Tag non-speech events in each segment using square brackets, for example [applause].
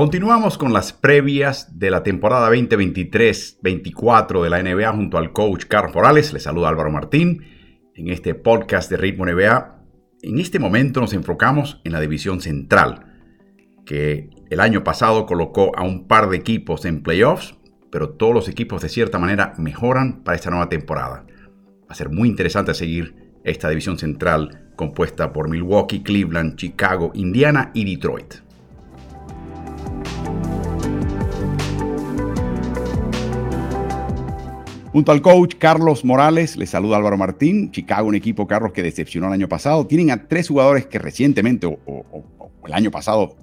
Continuamos con las previas de la temporada 2023-24 de la NBA junto al coach Carlos Morales. Les saluda Álvaro Martín en este podcast de Ritmo NBA. En este momento nos enfocamos en la división central, que el año pasado colocó a un par de equipos en playoffs, pero todos los equipos de cierta manera mejoran para esta nueva temporada. Va a ser muy interesante seguir esta división central compuesta por Milwaukee, Cleveland, Chicago, Indiana y Detroit. Junto al coach Carlos Morales, les saluda Álvaro Martín. Chicago, un equipo, Carlos, que decepcionó el año pasado. Tienen a tres jugadores que recientemente o, el año pasado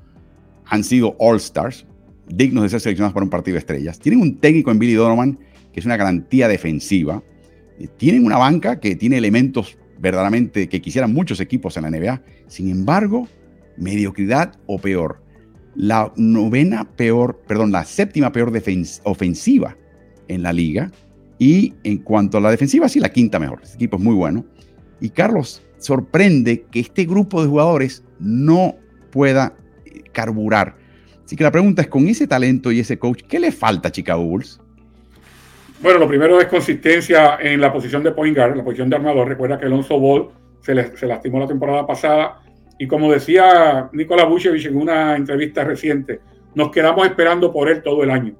han sido All-Stars, dignos de ser seleccionados para un partido de estrellas. Tienen un técnico en Billy Donovan que es una garantía defensiva. Eh, tienen una banca que tiene elementos verdaderamente que quisieran muchos equipos en la NBA. Sin embargo, mediocridad o peor. La novena peor, perdón, la séptima peor ofensiva en la liga y en cuanto a la defensiva, sí, la quinta mejor. Este equipo es muy bueno. Y Carlos, sorprende que este grupo de jugadores no pueda eh, carburar. Así que la pregunta es, con ese talento y ese coach, ¿qué le falta a Chicago Bulls? Bueno, lo primero es consistencia en la posición de point guard, la posición de armador. Recuerda que Alonso Ball se, se lastimó la temporada pasada. Y como decía Nicolás Vucevic en una entrevista reciente, nos quedamos esperando por él todo el año.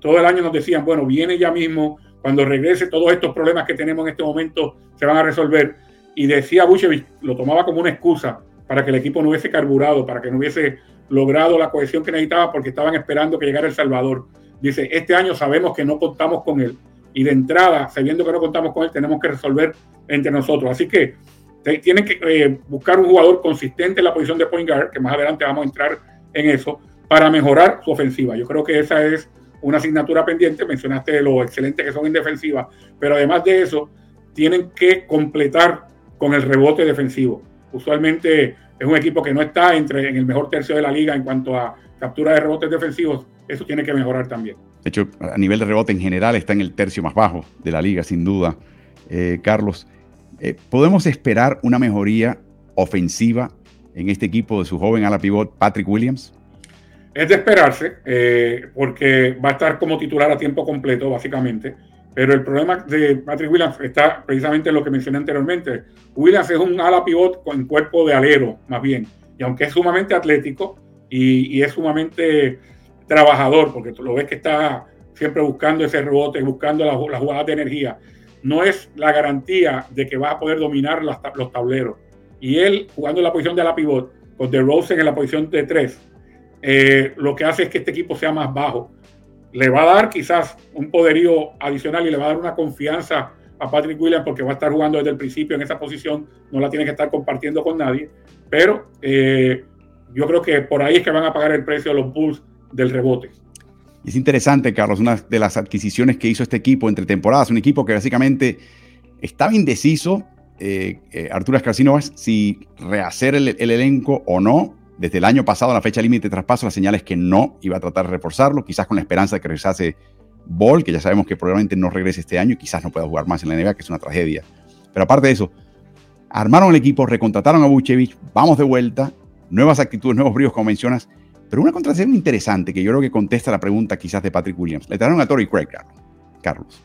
Todo el año nos decían, bueno, viene ya mismo, cuando regrese, todos estos problemas que tenemos en este momento se van a resolver. Y decía Bushevich, lo tomaba como una excusa para que el equipo no hubiese carburado, para que no hubiese logrado la cohesión que necesitaba porque estaban esperando que llegara El Salvador. Dice, este año sabemos que no contamos con él y de entrada, sabiendo que no contamos con él, tenemos que resolver entre nosotros. Así que tienen que eh, buscar un jugador consistente en la posición de point guard, que más adelante vamos a entrar en eso, para mejorar su ofensiva. Yo creo que esa es una asignatura pendiente, mencionaste lo excelente que son en defensiva, pero además de eso, tienen que completar con el rebote defensivo. Usualmente es un equipo que no está entre en el mejor tercio de la liga en cuanto a captura de rebotes defensivos, eso tiene que mejorar también. De hecho, a nivel de rebote en general está en el tercio más bajo de la liga, sin duda. Eh, Carlos, eh, ¿podemos esperar una mejoría ofensiva en este equipo de su joven ala pivot Patrick Williams? Es de esperarse, eh, porque va a estar como titular a tiempo completo, básicamente. Pero el problema de Patrick Williams está precisamente en lo que mencioné anteriormente. Williams es un ala pivot con cuerpo de alero, más bien. Y aunque es sumamente atlético y, es sumamente trabajador, porque tú lo ves que está siempre buscando ese rebote, buscando las la jugadas de energía, no es la garantía de que va a poder dominar los tableros. Y él, jugando en la posición de ala pivot, con DeRozan en la posición de tres, eh, lo que hace es que este equipo sea más bajo. Le va a dar quizás un poderío adicional y le va a dar una confianza a Patrick Williams porque va a estar jugando desde el principio en esa posición, no la tiene que estar compartiendo con nadie, pero eh, yo creo que por ahí es que van a pagar el precio de los Bulls del rebote. Es interesante, Carlos, una de las adquisiciones que hizo este equipo entre temporadas, un equipo que básicamente estaba indeciso, eh, Arturo Escarcinovas, si rehacer el, elenco o no, desde el año pasado, la fecha límite de traspaso, la señal es que no iba a tratar de reforzarlo, quizás con la esperanza de que regresase Ball, que ya sabemos que probablemente no regrese este año y quizás no pueda jugar más en la NBA, que es una tragedia. Pero aparte de eso, armaron el equipo, recontrataron a Buchevich, vamos de vuelta, nuevas actitudes, nuevos bríos, como mencionas. Pero una contratación interesante que yo creo que contesta la pregunta quizás de Patrick Williams. Le trajeron a Torrey Craig, Carlos.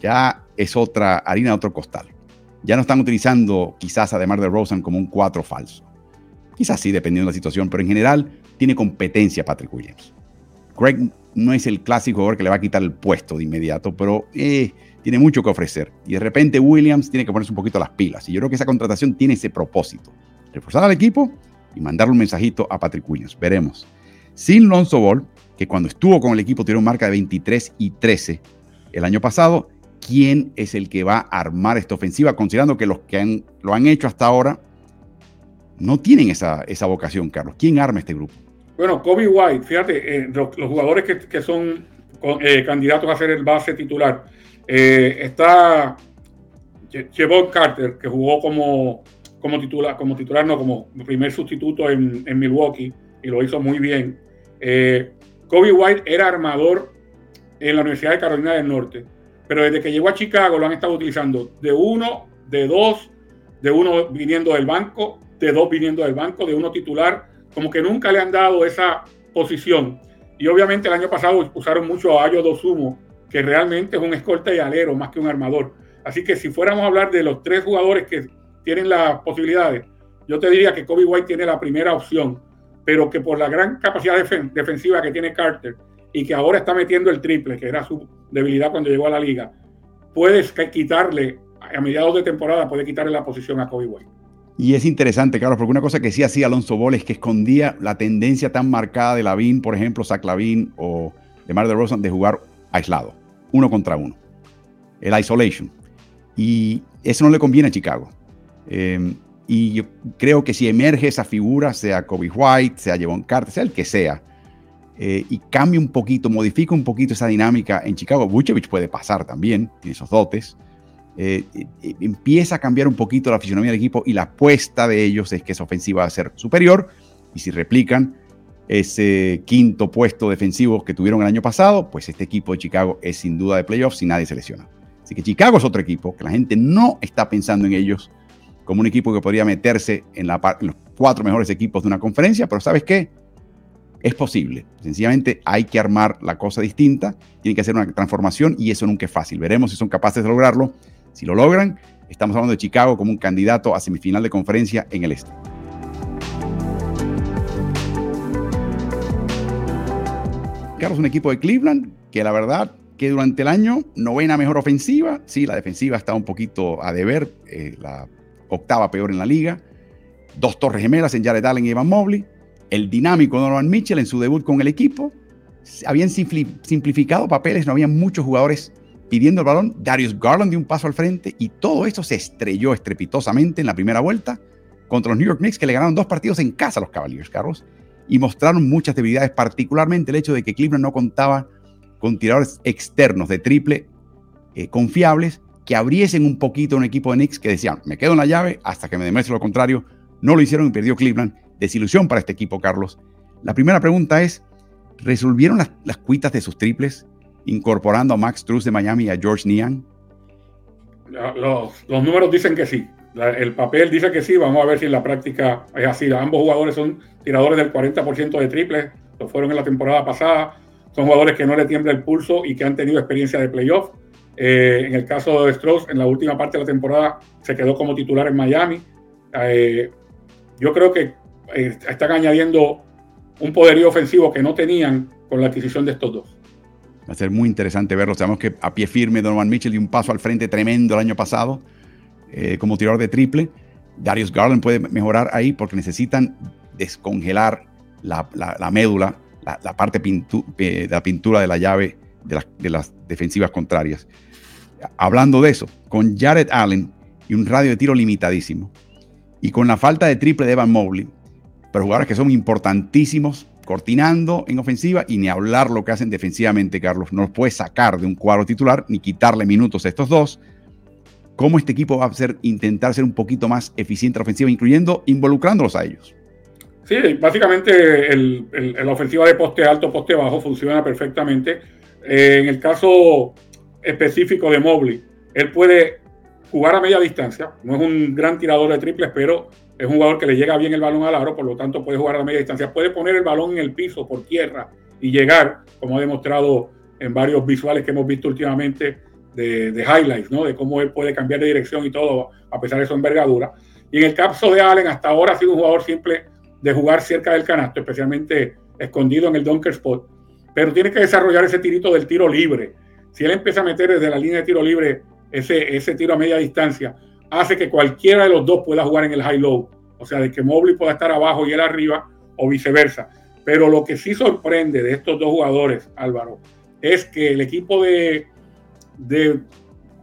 Ya es otra harina otro costal. Ya no están utilizando quizás además de Rosen como un cuatro falso. Quizás sí, dependiendo de la situación, pero en general tiene competencia Patrick Williams. Greg no es el clásico jugador que le va a quitar el puesto de inmediato, pero eh, tiene mucho que ofrecer. Y de repente Williams tiene que ponerse un poquito las pilas. Y yo creo que esa contratación tiene ese propósito. Reforzar al equipo y mandarle un mensajito a Patrick Williams. Veremos. Sin Lonzo Ball, que cuando estuvo con el equipo tiene una marca de 23 y 13 el año pasado, ¿quién es el que va a armar esta ofensiva? Considerando que los que lo han hecho hasta ahora no tienen esa, esa vocación, Carlos. ¿Quién arma este grupo? Bueno, Kobe White, fíjate, eh, los, jugadores que, son eh, candidatos a ser el base titular. Eh, está Jevon Carter, que jugó como, como titular, como titular, no, como primer sustituto en, Milwaukee y lo hizo muy bien. Kobe White era armador en la Universidad de Carolina del Norte, pero desde que llegó a Chicago lo han estado utilizando de uno, de dos, de uno viniendo del banco de dos viniendo del banco, de uno titular, como que nunca le han dado esa posición. Y obviamente el año pasado usaron mucho a Ayo Dosumo, que realmente es un escolta y alero más que un armador. Así que si fuéramos a hablar de los tres jugadores que tienen las posibilidades, yo te diría que Kobe White tiene la primera opción, pero que por la gran capacidad defensiva que tiene Carter y que ahora está metiendo el triple, que era su debilidad cuando llegó a la liga, puedes quitarle, a mediados de temporada, puede quitarle la posición a Kobe White. Y es interesante, Carlos, porque una cosa que sí hacía Alonso Ball es que escondía la tendencia tan marcada de Lavín, por ejemplo, Zach Lavín o de Mar de Rosa, de jugar aislado, uno contra uno. El isolation. Y eso no le conviene a Chicago. Em, y yo creo que si emerge esa figura, sea Kobe White, sea Jevon Carter, sea el que sea, eh, y cambia un poquito, modifica un poquito esa dinámica en Chicago, Vucevic puede pasar también, tiene esos dotes, eh, empieza a cambiar un poquito la fisionomía del equipo y la apuesta de ellos es que esa ofensiva va a ser superior y si replican ese quinto puesto defensivo que tuvieron el año pasado, pues este equipo de Chicago es sin duda de playoffs si nadie se lesiona. Así que Chicago es otro equipo que la gente no está pensando en ellos como un equipo que podría meterse en, la, los cuatro mejores equipos de una conferencia, pero ¿sabes qué? Es posible. Sencillamente hay que armar la cosa distinta, tiene que hacer una transformación y eso nunca es fácil. Veremos si son capaces de lograrlo. Si lo logran, estamos hablando de Chicago como un candidato a semifinal de conferencia en el este. Carlos, un equipo de Cleveland que la verdad que durante el año novena mejor ofensiva, sí, la defensiva está un poquito a deber, eh, la octava peor en la liga, dos torres gemelas en Jared Allen y Evan Mobley, el dinámico Norman Mitchell en su debut con el equipo, habían simplificado papeles, no había muchos jugadores pidiendo el balón, Darius Garland dio un paso al frente y todo esto se estrelló estrepitosamente en la primera vuelta contra los New York Knicks que le ganaron dos partidos en casa a los Cavaliers, Carlos, y mostraron muchas debilidades, particularmente el hecho de que Cleveland no contaba con tiradores externos de triple eh, confiables que abriesen un poquito un equipo de Knicks que decían, me quedo en la llave hasta que me demuestre lo contrario. No lo hicieron y perdió Cleveland. Desilusión para este equipo, Carlos. La primera pregunta es, ¿resolvieron las, cuitas de sus triples incorporando a Max Truss de Miami y a George Niang? Los, números dicen que sí. el papel dice que sí. Vamos a ver si en la práctica es así. Ambos jugadores son tiradores del 40% de triples. Lo fueron en la temporada pasada. Son jugadores que no le tiembla el pulso y que han tenido experiencia de playoff eh, en el caso de Strauss, en la última parte de la temporada se quedó como titular en Miami. Eh, yo creo que eh, están añadiendo un poderío ofensivo que no tenían con la adquisición de estos dos. Va a ser muy interesante verlo. Sabemos que a pie firme Donovan Mitchell dio un paso al frente tremendo el año pasado como tirador de triple. Darius Garland puede mejorar ahí porque necesitan descongelar la, médula, la, parte de la pintura de la llave de las defensivas contrarias hablando de eso, con Jared Allen y un radio de tiro limitadísimo, y con la falta de triple de Evan Mobley, pero jugadores que son importantísimos, cortinando en ofensiva y ni hablar lo que hacen defensivamente, Carlos. No los puede sacar de un cuadro titular ni quitarle minutos a estos dos. ¿Cómo este equipo va a ser, intentar ser un poquito más eficiente en la ofensiva, incluyendo involucrándolos a ellos? Sí, básicamente la ofensiva de poste alto, poste bajo funciona perfectamente. Eh, en el caso específico de Mobley. Él puede jugar a media distancia, no es un gran tirador de triples, pero es un jugador que le llega bien el balón al aro, por lo tanto puede jugar a media distancia. Puede poner el balón en el piso por tierra y llegar, como ha demostrado en varios visuales que hemos visto últimamente de, highlights, ¿no? De cómo él puede cambiar de dirección y todo, a pesar de su envergadura. Y en el caso de Allen, hasta ahora ha sido un jugador simple de jugar cerca del canasto, especialmente escondido en el dunker spot, pero tiene que desarrollar ese tirito del tiro libre si él empieza a meter desde la línea de tiro libre ese, ese tiro a media distancia, hace que cualquiera de los dos pueda jugar en el high-low. O sea, de que Mobley pueda estar abajo y él arriba o viceversa. Pero lo que sí sorprende de estos dos jugadores, Álvaro, es que el equipo de, de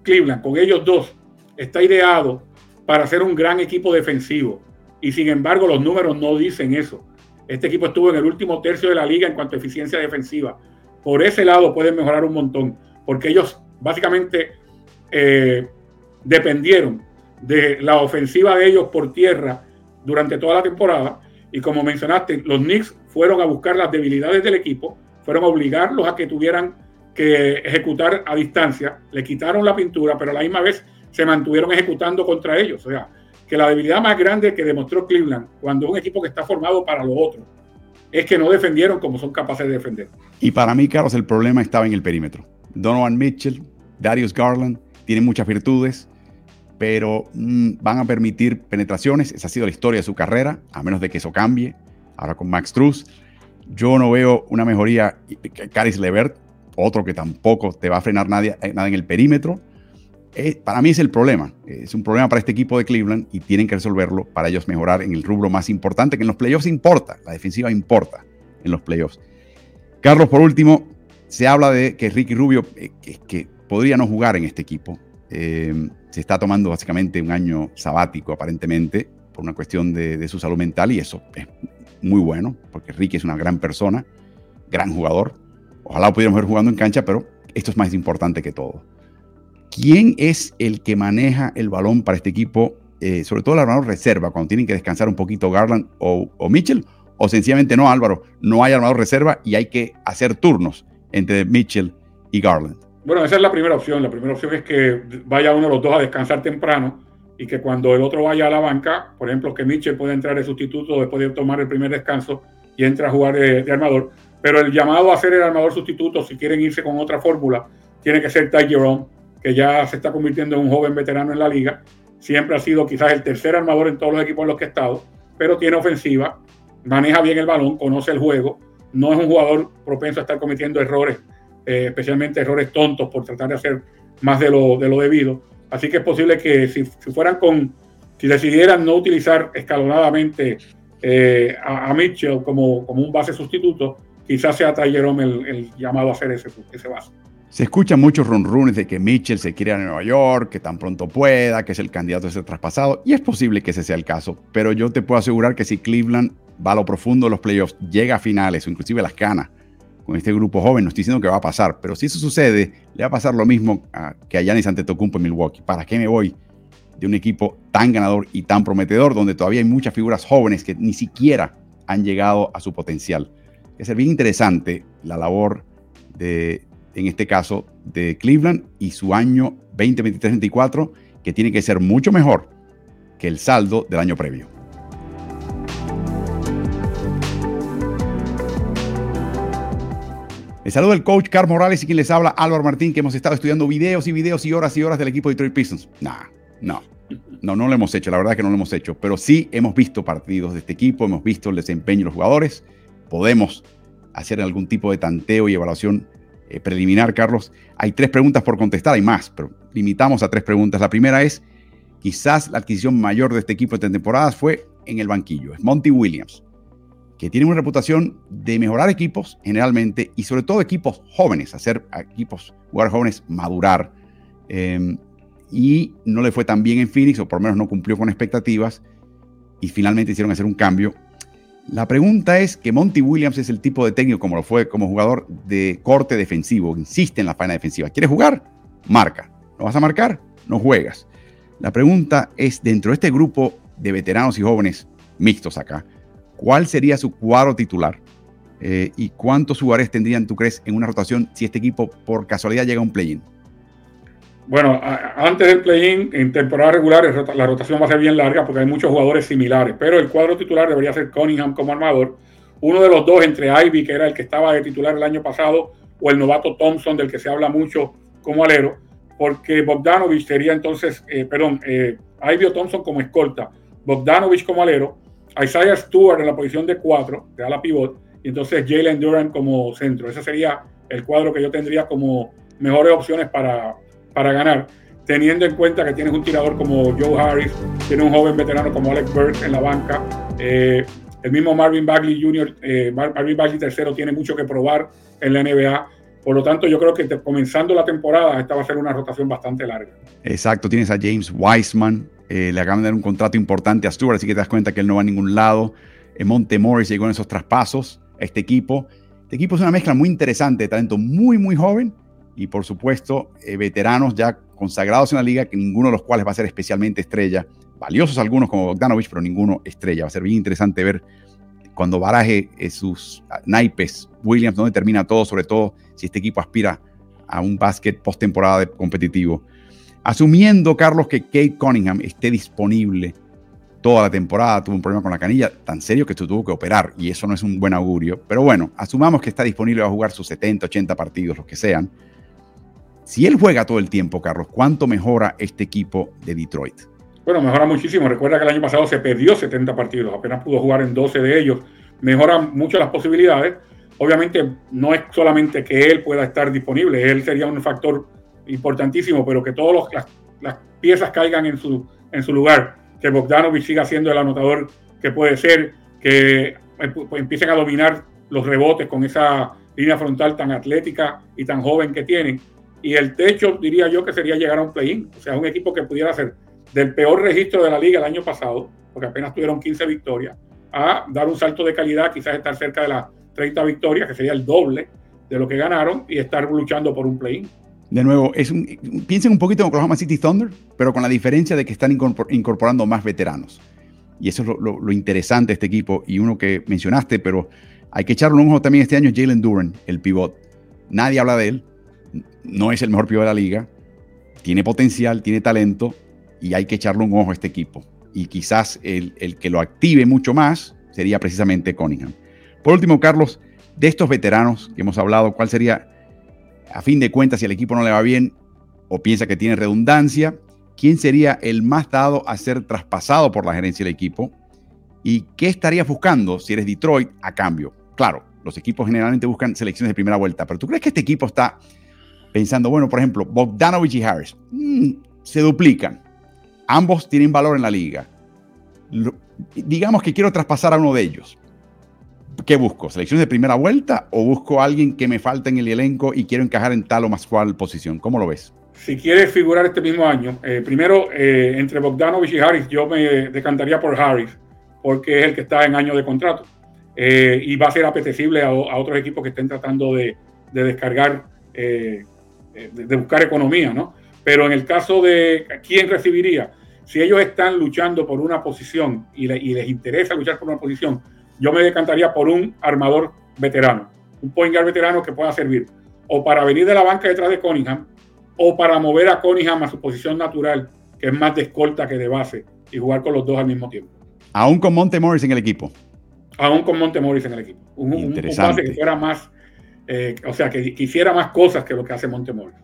Cleveland, con ellos dos, está ideado para ser un gran equipo defensivo. Y sin embargo, los números no dicen eso. Este equipo estuvo en el último tercio de la liga en cuanto a eficiencia defensiva. Por ese lado pueden mejorar un montón porque ellos básicamente eh, dependieron de la ofensiva de ellos por tierra durante toda la temporada. Y como mencionaste, los Knicks fueron a buscar las debilidades del equipo, fueron a obligarlos a que tuvieran que ejecutar a distancia, le quitaron la pintura, pero a la misma vez se mantuvieron ejecutando contra ellos. O sea, que la debilidad más grande que demostró Cleveland, cuando un equipo que está formado para lo otro, es que no defendieron como son capaces de defender. Y para mí, Carlos, el problema estaba en el perímetro. Donovan Mitchell, Darius Garland, tienen muchas virtudes, pero mm, van a permitir penetraciones. Esa ha sido la historia de su carrera, a menos de que eso cambie. Ahora con Max Truss, yo no veo una mejoría. Caris Levert, otro que tampoco te va a frenar nadie, eh, nada en el perímetro. Eh, para mí es el problema. Es un problema para este equipo de Cleveland y tienen que resolverlo para ellos mejorar en el rubro más importante, que en los playoffs importa. La defensiva importa en los playoffs. Carlos, por último, se habla de que Ricky Rubio, eh, que, podría no jugar en este equipo, se está tomando básicamente un año sabático aparentemente por una cuestión de, su salud mental y eso es muy bueno porque Ricky es una gran persona, gran jugador. Ojalá pudiéramos ver jugando en cancha, pero esto es más importante que todo. ¿Quién es el que maneja el balón para este equipo? Eh, sobre todo el armador reserva, cuando tienen que descansar un poquito Garland o, Mitchell, o sencillamente no, Álvaro, no hay armador reserva y hay que hacer turnos entre Mitchell y Garland. Bueno, esa es la primera opción. La primera opción es que vaya uno de los dos a descansar temprano y que cuando el otro vaya a la banca, por ejemplo, que Mitchell pueda entrar de sustituto después de tomar el primer descanso y entra a jugar de, armador. Pero el llamado a ser el armador sustituto, si quieren irse con otra fórmula, tiene que ser Ty Jerome, que ya se está convirtiendo en un joven veterano en la liga. Siempre ha sido quizás el tercer armador en todos los equipos en los que ha estado, pero tiene ofensiva, maneja bien el balón, conoce el juego, no es un jugador propenso a estar cometiendo errores, eh, especialmente errores tontos por tratar de hacer más de lo, de lo debido. Así que es posible que si, fueran con, si decidieran no utilizar escalonadamente eh, a, Mitchell como, como un base sustituto, quizás sea Ty el, el, llamado a hacer ese, ese base. Se escuchan muchos runrunes de que Mitchell se quiere ir a Nueva York, que tan pronto pueda, que es el candidato a ser traspasado, y es posible que ese sea el caso, pero yo te puedo asegurar que si Cleveland va a lo profundo de los playoffs, llega a finales o inclusive las canas con este grupo joven, no estoy diciendo que va a pasar, pero si eso sucede, le va a pasar lo mismo que a Giannis Antetokounmpo en Milwaukee. ¿Para qué me voy de un equipo tan ganador y tan prometedor, donde todavía hay muchas figuras jóvenes que ni siquiera han llegado a su potencial? Es bien interesante la labor de, en este caso de Cleveland y su año 2023-24, que tiene que ser mucho mejor que el saldo del año previo. Les saludo el coach Carl Morales y quien les habla Álvaro Martín, que hemos estado estudiando videos y videos y horas y horas del equipo de Detroit Pistons. Nah, no, no, no lo hemos hecho, la verdad que no lo hemos hecho, pero sí hemos visto partidos de este equipo, hemos visto el desempeño de los jugadores, podemos hacer algún tipo de tanteo y evaluación eh, preliminar, Carlos, hay tres preguntas por contestar, hay más, pero limitamos a tres preguntas. La primera es, quizás la adquisición mayor de este equipo de temporadas fue en el banquillo, es Monty Williams, que tiene una reputación de mejorar equipos generalmente y sobre todo equipos jóvenes, hacer equipos, jugar jóvenes madurar. Em, y no le fue tan bien en Phoenix, o por lo menos no cumplió con expectativas, y finalmente hicieron hacer un cambio la pregunta es que Monty Williams es el tipo de técnico, como lo fue como jugador de corte defensivo, insiste en la faena defensiva. ¿Quieres jugar? Marca. ¿No vas a marcar? No juegas. La pregunta es, dentro de este grupo de veteranos y jóvenes mixtos acá, ¿cuál sería su cuadro titular? Eh, ¿Y cuántos jugadores tendrían, tú crees, en una rotación si este equipo por casualidad llega a un play-in? Bueno, antes del play-in, en temporada regular, la rotación va a ser bien larga porque hay muchos jugadores similares, pero el cuadro titular debería ser Cunningham como armador. Uno de los dos entre Ivy, que era el que estaba de titular el año pasado, o el novato Thompson, del que se habla mucho como alero, porque Bogdanovich sería entonces, eh, perdón, eh, Ivy o Thompson como escolta, Bogdanovich como alero, Isaiah Stewart en la posición de cuatro, de ala pivot, y entonces Jalen Duran como centro. Ese sería el cuadro que yo tendría como mejores opciones para, para ganar, teniendo en cuenta que tienes un tirador como Joe Harris, tienes un joven veterano como Alex Burke en la banca, eh, el mismo Marvin Bagley Jr., eh, Marvin Bagley III tiene mucho que probar en la NBA. Por lo tanto, yo creo que comenzando la temporada, esta va a ser una rotación bastante larga. Exacto, tienes a James Wiseman, eh, le acaban de dar un contrato importante a Stewart, así que te das cuenta que él no va a ningún lado. Monte Morris llegó en esos traspasos a este equipo. Este equipo es una mezcla muy interesante de talento muy, muy joven y por supuesto eh, veteranos ya consagrados en la liga, que ninguno de los cuales va a ser especialmente estrella, valiosos algunos como Bogdanovich, pero ninguno estrella. Va a ser bien interesante ver cuando baraje eh, sus naipes Williams, donde termina todo, sobre todo si este equipo aspira a un básquet postemporada competitivo. Asumiendo, Carlos, que Kate Cunningham esté disponible toda la temporada, tuvo un problema con la canilla tan serio que tuvo que operar y eso no es un buen augurio. Pero bueno, asumamos que está disponible a jugar sus 70, 80 partidos, los que sean. Si él juega todo el tiempo, Carlos, ¿cuánto mejora este equipo de Detroit? Bueno, mejora muchísimo. Recuerda que el año pasado se perdió 70 partidos, apenas pudo jugar en 12 de ellos. Mejora mucho las posibilidades. Obviamente no es solamente que él pueda estar disponible, él sería un factor importantísimo, pero que todas las, las, piezas caigan en su, en su lugar, que Bogdanovich siga siendo el anotador que puede ser, que empiecen a dominar los rebotes con esa línea frontal tan atlética y tan joven que tienen. Y el techo, diría yo, que sería llegar a un play-in, o sea, un equipo que pudiera ser del peor registro de la liga el año pasado, porque apenas tuvieron 15 victorias, a dar un salto de calidad, quizás estar cerca de las 30 victorias, que sería el doble de lo que ganaron, y estar luchando por un play-in. De nuevo, es un, piensen un poquito en Oklahoma City Thunder, pero con la diferencia de que están incorporando más veteranos. Y eso es lo, interesante de este equipo y uno que mencionaste, pero hay que echarle un ojo también este año, Jalen Duran, el pivot. Nadie habla de él, no es el mejor pivot de la liga, tiene potencial, tiene talento, y hay que echarle un ojo a este equipo. Y quizás el, que lo active mucho más sería precisamente Cunningham. Por último, Carlos, de estos veteranos que hemos hablado, ¿cuál sería, a fin de cuentas, si el equipo no le va bien o piensa que tiene redundancia, quién sería el más dado a ser traspasado por la gerencia del equipo? ¿Y qué estarías buscando si eres Detroit a cambio? Claro, los equipos generalmente buscan selecciones de primera vuelta, pero ¿tú crees que este equipo está pensando, bueno, por ejemplo, Bogdanovich y Harris mm, se duplican? Ambos tienen valor en la liga. digamos que quiero traspasar a uno de ellos. ¿Qué busco? ¿Selecciones de primera vuelta o busco a alguien que me falta en el elenco y quiero encajar en tal o más cual posición? ¿Cómo lo ves? Si quieres figurar este mismo año, eh, primero eh, entre Bogdanovich y Harris, yo me decantaría por Harris, porque es el que está en año de contrato eh, y va a ser apetecible a, otros equipos que estén tratando de, descargar, de, de, buscar economía, ¿no? Pero en el caso de quién recibiría, si ellos están luchando por una posición y, les interesa luchar por una posición, yo me decantaría por un armador veterano, un point guard veterano que pueda servir o para venir de la banca detrás de Cunningham o para mover a Cunningham a su posición natural, que es más de escolta que de base, y jugar con los dos al mismo tiempo. Aún con Monte Morris en el equipo. Aún con Monte Morris en el equipo. Un, un, base que fuera más, eh, o sea, que quisiera más cosas que lo que hace Monte Morris.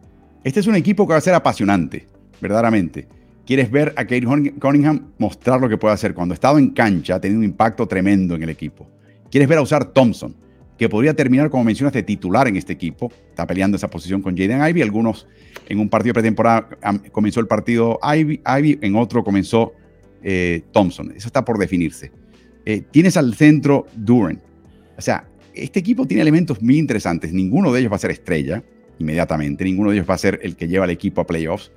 Este es un equipo que va a ser apasionante, verdaderamente. Quieres ver a Kate Cunningham mostrar lo que puede hacer. Cuando ha estado en cancha, ha tenido un impacto tremendo en el equipo. Quieres ver a usar Thompson, que podría terminar, como mencionaste, titular en este equipo. Está peleando esa posición con Jaden Ivy. Algunos en un partido pretemporada comenzó el partido Ivy, Ivy en otro comenzó eh, Thompson. Eso está por definirse. Eh, tienes al centro Duran. O sea, este equipo tiene elementos muy interesantes. Ninguno de ellos va a ser estrella inmediatamente. Ninguno de ellos va a ser el que lleva al equipo a playoffs.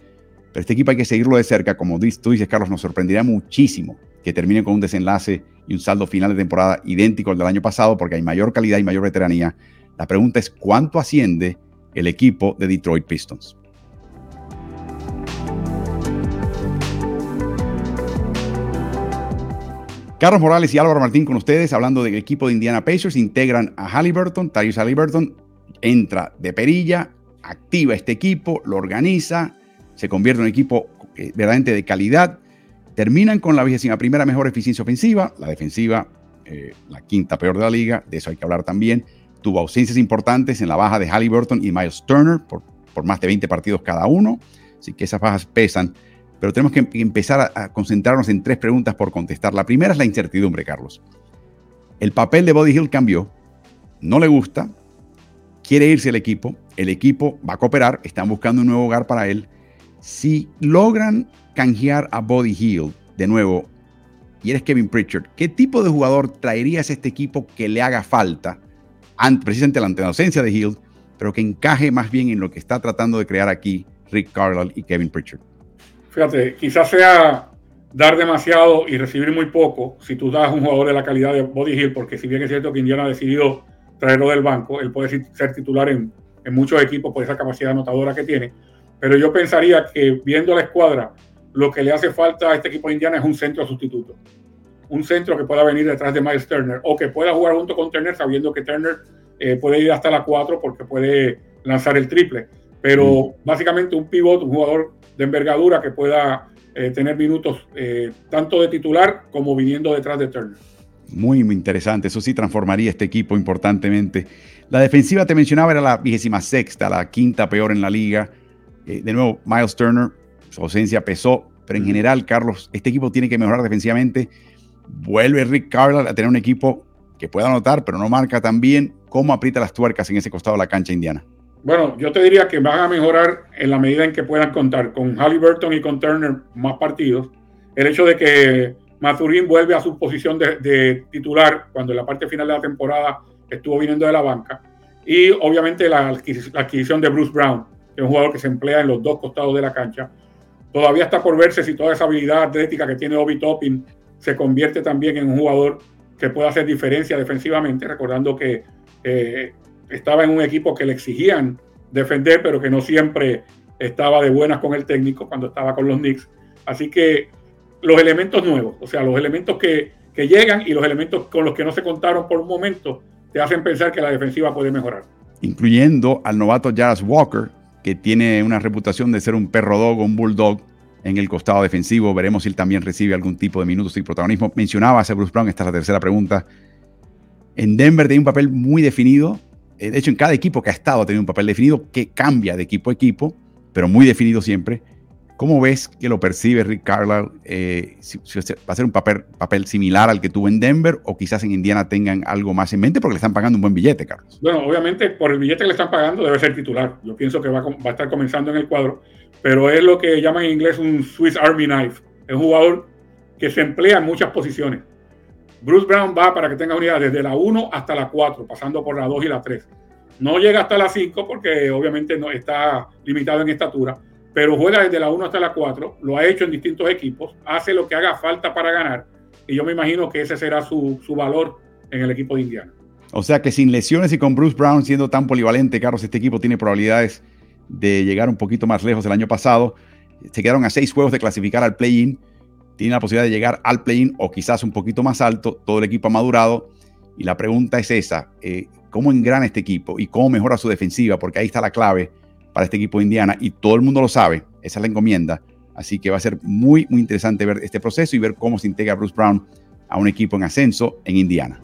Pero este equipo hay que seguirlo de cerca. Como tú dices, Carlos, nos sorprendería muchísimo que termine con un desenlace y un saldo final de temporada idéntico al del año pasado, porque hay mayor calidad y mayor veteranía. La pregunta es cuánto asciende el equipo de Detroit Pistons. Carlos Morales y Álvaro Martín con ustedes, hablando del equipo de Indiana Pacers, integran a Halliburton, Tyrese Halliburton, entra de perilla, activa este equipo, lo organiza, se convierte en un equipo eh, verdaderamente de calidad. Terminan con la vigésima primera mejor eficiencia ofensiva, la defensiva, eh, la quinta peor de la liga, de eso hay que hablar también. Tuvo ausencias importantes en la baja de Halliburton y Miles Turner por, por más de 20 partidos cada uno, así que esas bajas pesan. Pero tenemos que empezar a, a concentrarnos en tres preguntas por contestar. La primera es la incertidumbre, Carlos. El papel de Body Hill cambió, no le gusta, quiere irse el equipo, el equipo va a cooperar, están buscando un nuevo hogar para él. Si logran canjear a Body Hill de nuevo, y eres Kevin Pritchard, ¿qué tipo de jugador traerías a este equipo que le haga falta, precisamente ante la ausencia de Hill, pero que encaje más bien en lo que está tratando de crear aquí Rick Carlisle y Kevin Pritchard? Fíjate, quizás sea dar demasiado y recibir muy poco si tú das un jugador de la calidad de Body Hill, porque si bien es cierto que Indiana ha decidido traerlo del banco. Él puede ser titular en, muchos equipos por esa capacidad anotadora que tiene. Pero yo pensaría que viendo la escuadra, lo que le hace falta a este equipo de Indiana es un centro sustituto. Un centro que pueda venir detrás de Miles Turner o que pueda jugar junto con Turner sabiendo que Turner eh, puede ir hasta la 4 porque puede lanzar el triple. Pero básicamente un pivot, un jugador de envergadura que pueda eh, tener minutos eh, tanto de titular como viniendo detrás de Turner. Muy interesante, eso sí transformaría este equipo importantemente. La defensiva te mencionaba era la vigésima sexta, la quinta peor en la liga. De nuevo, Miles Turner, su ausencia pesó, pero en general, Carlos, este equipo tiene que mejorar defensivamente. Vuelve Rick Carlisle a tener un equipo que pueda anotar, pero no marca tan bien. ¿Cómo aprieta las tuercas en ese costado de la cancha indiana? Bueno, yo te diría que van a mejorar en la medida en que puedan contar con Halliburton y con Turner más partidos. El hecho de que Mazurín vuelve a su posición de, titular cuando en la parte final de la temporada estuvo viniendo de la banca. Y obviamente la, adquisición de Bruce Brown, es un jugador que se emplea en los dos costados de la cancha. Todavía está por verse si toda esa habilidad atlética que tiene Obi Toppin se convierte también en un jugador que pueda hacer diferencia defensivamente, recordando que eh, estaba en un equipo que le exigían defender, pero que no siempre estaba de buenas con el técnico cuando estaba con los Knicks. Así que los elementos nuevos, o sea, los elementos que, que llegan y los elementos con los que no se contaron por un momento, te hacen pensar que la defensiva puede mejorar. Incluyendo al novato Jarvis Walker, que tiene una reputación de ser un perro dog o un bulldog en el costado defensivo. Veremos si él también recibe algún tipo de minutos y protagonismo. Mencionaba a Bruce Brown, esta es la tercera pregunta. En Denver tiene un papel muy definido. Eh, de hecho, en cada equipo que ha estado ha tenido un papel definido que cambia de equipo a equipo, pero muy definido siempre. ¿Cómo ves que lo percibe Rick Carlisle? Eh, ¿Va a ser un papel, similar al que tuvo en Denver o quizás en Indiana tengan algo más en mente porque le están pagando un buen billete, Carlos? Bueno, obviamente por el billete que le están pagando debe ser titular. Yo pienso que va a, estar comenzando en el cuadro, pero es lo que llaman en inglés un Swiss Army Knife. Es un jugador que se emplea en muchas posiciones. Bruce Brown va, para que tenga unidad, desde la 1 hasta la 4, pasando por la 2 y la 3. No llega hasta la 5 porque obviamente no está limitado en estatura pero juega desde la 1 hasta la 4, lo ha hecho en distintos equipos, hace lo que haga falta para ganar, y yo me imagino que ese será su, valor en el equipo de Indiana. O sea que sin lesiones y con Bruce Brown siendo tan polivalente, Carlos, este equipo tiene probabilidades de llegar un poquito más lejos el año pasado. Se quedaron a seis juegos de clasificar al play-in. Tiene la posibilidad de llegar al play-in o quizás un poquito más alto. Todo el equipo ha madurado. Y la pregunta es esa, eh, ¿cómo engrana este equipo y cómo mejora su defensiva? Porque ahí está la clave para este equipo de Indiana y todo el mundo lo sabe, esa es la encomienda. Así que va a ser muy, muy interesante ver este proceso y ver cómo se integra Bruce Brown a un equipo en ascenso en Indiana.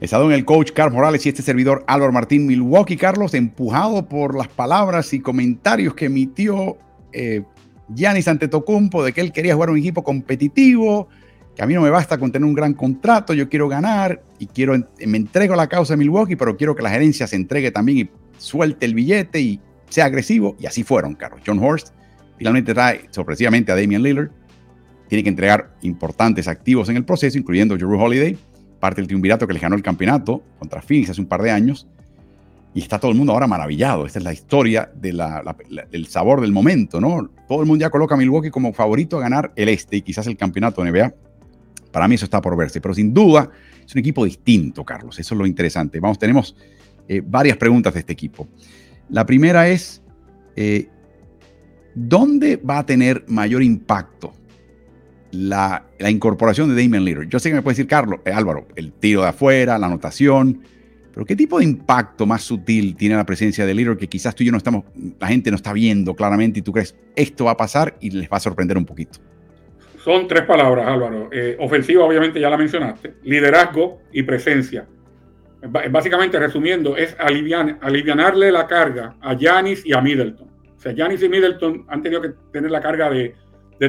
Estado en el coach Carlos Morales y este servidor Álvaro Martín Milwaukee. Carlos, empujado por las palabras y comentarios que emitió eh, Giannis Antetokounmpo de que él quería jugar un equipo competitivo, a mí no me basta con tener un gran contrato, yo quiero ganar y quiero, me entrego a la causa de Milwaukee, pero quiero que la gerencia se entregue también y suelte el billete y sea agresivo. Y así fueron, Carlos. John Horst finalmente trae sorpresivamente a Damian Lillard. Tiene que entregar importantes activos en el proceso, incluyendo Drew Holiday, parte del triunvirato que le ganó el campeonato contra Phoenix hace un par de años. Y está todo el mundo ahora maravillado. Esta es la historia del sabor del momento, ¿no? Todo el mundo ya coloca a Milwaukee como favorito a ganar el este y quizás el campeonato de NBA para mí eso está por verse, pero sin duda es un equipo distinto, Carlos. Eso es lo interesante. Vamos, tenemos eh, varias preguntas de este equipo. La primera es, eh, ¿dónde va a tener mayor impacto la, incorporación de Damian Lillard? Yo sé que me puede decir, Carlos, eh, Álvaro, el tiro de afuera, la anotación, pero ¿qué tipo de impacto más sutil tiene la presencia de Lillard que quizás tú y yo no estamos, la gente no está viendo claramente y tú crees, esto va a pasar y les va a sorprender un poquito? Son tres palabras, Álvaro. Eh, ofensiva, obviamente, ya la mencionaste. Liderazgo y presencia. Básicamente, resumiendo, es alivian, alivianarle la carga a Yanis y a Middleton. O sea, Yanis y Middleton han tenido que tener la carga de,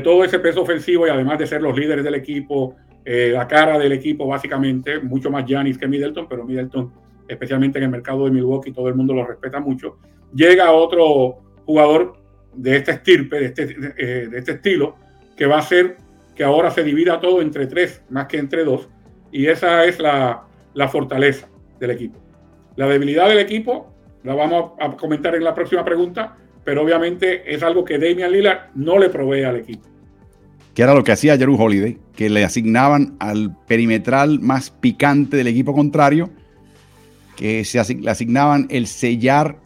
todo ese peso ofensivo y además de ser los líderes del equipo, eh, la cara del equipo, básicamente, mucho más Yanis que Middleton, pero Middleton, especialmente en el mercado de Milwaukee, todo el mundo lo respeta mucho. Llega otro jugador de este estirpe, de este, de este estilo, que va a hacer que ahora se divida todo entre tres más que entre dos. Y esa es la, fortaleza del equipo. La debilidad del equipo la vamos a comentar en la próxima pregunta, pero obviamente es algo que Damian Lillard no le provee al equipo. Que era lo que hacía Jeru Holiday, que le asignaban al perimetral más picante del equipo contrario, que se le asignaban el sellar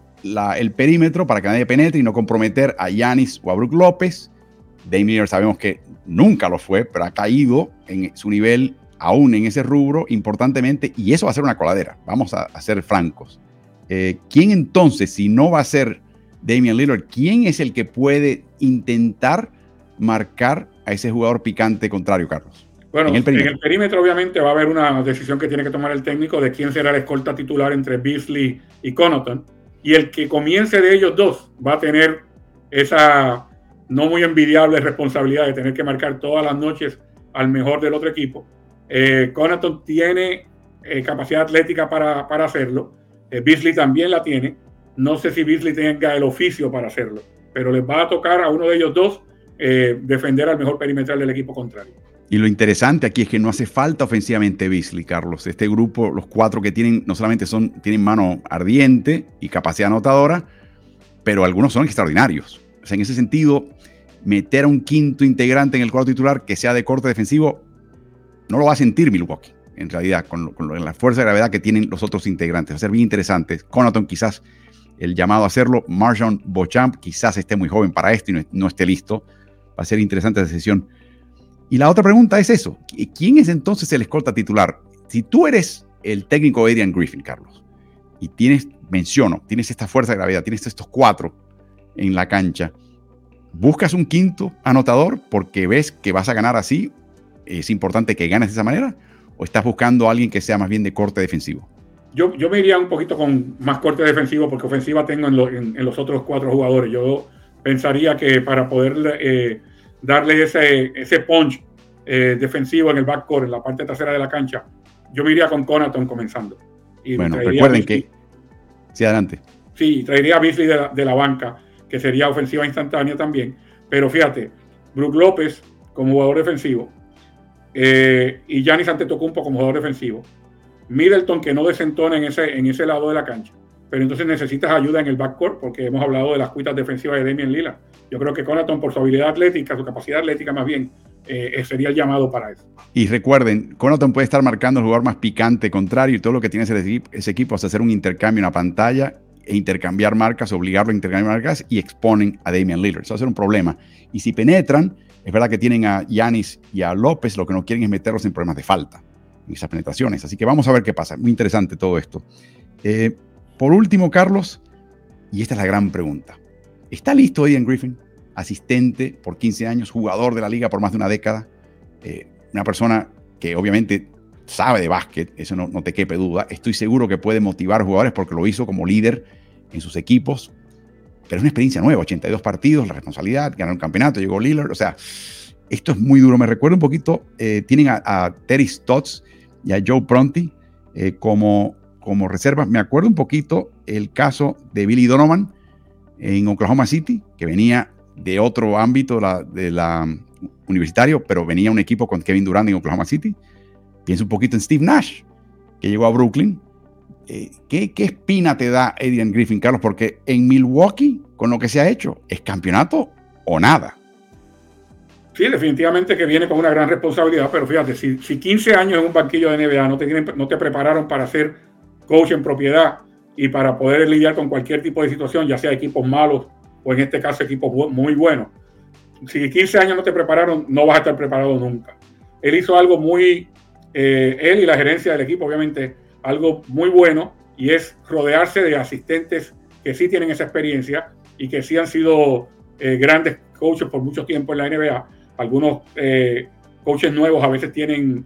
el perímetro para que nadie penetre y no comprometer a Yanis o a Brook López Damian sabemos que nunca lo fue, pero ha caído en su nivel aún en ese rubro importantemente y eso va a ser una coladera. Vamos a, ser francos. Eh, ¿Quién entonces, si no va a ser Damian Lillard, quién es el que puede intentar marcar a ese jugador picante contrario, Carlos? Bueno, en el, perímetro. obviamente va a haber una decisión que tiene que tomar el técnico de quién será la escolta titular entre Beasley y Connaughton. Y el que comience de ellos dos va a tener esa no muy envidiable responsabilidad de tener que marcar todas las noches al mejor del otro equipo. Eh, Connaughton tiene eh, capacidad atlética para, hacerlo. Eh, Beasley también la tiene. No sé si Beasley tenga el oficio para hacerlo, pero les va a tocar a uno de ellos dos eh, defender al mejor perimetral del equipo contrario. Y lo interesante aquí es que no hace falta ofensivamente Beasley, Carlos. Este grupo, los cuatro que tienen, no solamente son, tienen mano ardiente y capacidad anotadora, pero algunos son extraordinarios. O sea, en ese sentido, meter a un quinto integrante en el cuadro titular que sea de corte defensivo, no lo va a sentir Milwaukee en realidad, con, la fuerza de gravedad que tienen los otros integrantes. Va a ser bien interesante. Conaton quizás el llamado a hacerlo. Marjon Bochamp quizás esté muy joven para esto y no, esté listo. Va a ser interesante esa sesión. Y la otra pregunta es eso. ¿Quién es entonces el escolta titular? Si tú eres el técnico Adrian Griffin, Carlos, y tienes, menciono, tienes esta fuerza de gravedad, tienes estos cuatro en la cancha, buscas un quinto anotador porque ves que vas a ganar así, es importante que ganes de esa manera, o estás buscando a alguien que sea más bien de corte defensivo? Yo, yo me iría un poquito con más corte defensivo porque ofensiva tengo en, los otros cuatro jugadores. Yo pensaría que para poder eh, darle ese, ese punch eh, defensivo en el backcourt, en la parte trasera de la cancha, yo me iría con Conaton comenzando. Y bueno, recuerden que... Sí, adelante. Sí, traería a Beasley de la, de la banca, que sería ofensiva instantánea también. Pero fíjate, Brook López como jugador defensivo, eh, y Giannis Antetokounmpo como jugador defensivo. Middleton que no desentona en ese, en ese lado de la cancha. Pero entonces necesitas ayuda en el backcourt porque hemos hablado de las cuitas defensivas de Damian Lila. Yo creo que Conaton por su habilidad atlética, su capacidad atlética más bien, eh, sería el llamado para eso. Y recuerden, Conaton puede estar marcando el jugador más picante contrario y todo lo que tiene ese, ese equipo es hacer un intercambio en la pantalla e intercambiar marcas, obligarlo a intercambiar marcas y exponen a Damian Lillard. Eso va a ser un problema. Y si penetran, es verdad que tienen a Yanis y a López, lo que no quieren es meterlos en problemas de falta, en esas penetraciones. Así que vamos a ver qué pasa. Muy interesante todo esto. Eh, por último, Carlos, y esta es la gran pregunta. ¿Está listo Ian Griffin? Asistente por 15 años, jugador de la liga por más de una década. Eh, una persona que obviamente sabe de básquet, eso no, no te quepe duda. Estoy seguro que puede motivar jugadores porque lo hizo como líder en sus equipos pero es una experiencia nueva, 82 partidos, la responsabilidad, ganar un campeonato, llegó Lillard, o sea, esto es muy duro. Me recuerda un poquito, eh, tienen a, Terry Stotts y a Joe Pronti eh, como, como reservas. Me acuerdo un poquito el caso de Billy Donovan en Oklahoma City, que venía de otro ámbito de la um, universitario, pero venía un equipo con Kevin Durant en Oklahoma City. Pienso un poquito en Steve Nash, que llegó a Brooklyn eh, ¿qué, espina te da Adrian Griffin, Carlos? Porque en Milwaukee, con lo que se ha hecho, es campeonato o nada. Sí, definitivamente que viene con una gran responsabilidad, pero fíjate, si, 15 años en un banquillo de NBA no te, no te prepararon para ser coach en propiedad y para poder lidiar con cualquier tipo de situación, ya sea equipos malos o en este caso equipos muy buenos, si 15 años no te prepararon, no vas a estar preparado nunca. Él hizo algo muy, eh, él y la gerencia del equipo, obviamente, algo muy bueno y es rodearse de asistentes que sí tienen esa experiencia y que sí han sido eh, grandes coaches por mucho tiempo en la NBA. Algunos eh, coaches nuevos a veces tienen,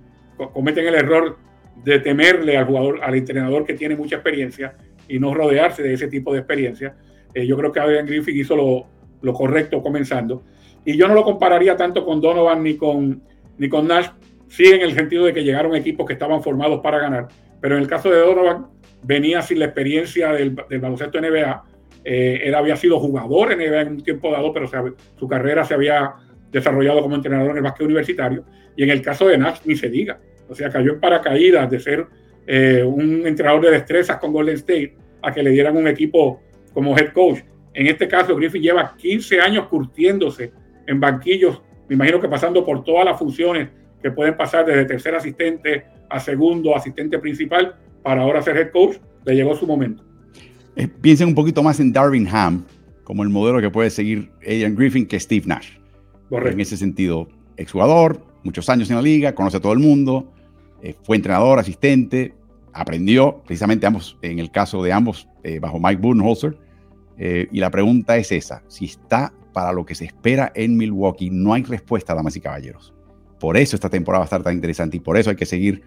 cometen el error de temerle al jugador, al entrenador que tiene mucha experiencia y no rodearse de ese tipo de experiencia. Eh, yo creo que Adrian Griffin hizo lo, lo, correcto comenzando. Y yo no lo compararía tanto con Donovan ni con, ni con Nash, sí en el sentido de que llegaron equipos que estaban formados para ganar, pero en el caso de Donovan, venía sin la experiencia del, baloncesto NBA. Eh, él había sido jugador en NBA en un tiempo dado, pero su carrera se había desarrollado como entrenador en el básquet universitario. Y en el caso de Nash, ni se diga. O sea, cayó en paracaídas de ser eh, un entrenador de destrezas con Golden State a que le dieran un equipo como head coach. En este caso, Griffin lleva 15 años curtiéndose en banquillos, me imagino que pasando por todas las funciones que pueden pasar desde tercer asistente a segundo asistente principal para ahora ser head coach, le llegó su momento. Eh, piensen un poquito más en Darvin Ham como el modelo que puede seguir Adrian Griffin que Steve Nash. En ese sentido, exjugador, muchos años en la liga, conoce a todo el mundo, eh, fue entrenador, asistente, aprendió, precisamente ambos, en el caso de ambos, eh, bajo Mike Budenholzer. Eh, y la pregunta es esa, si está para lo que se espera en Milwaukee, no hay respuesta, damas y caballeros. Por eso esta temporada va a estar tan interesante y por eso hay que seguir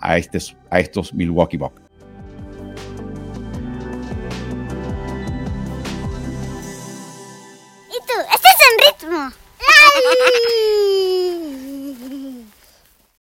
a, a estos Milwaukee Bucks. ¿Y tú? ¿Estás en ritmo? [laughs]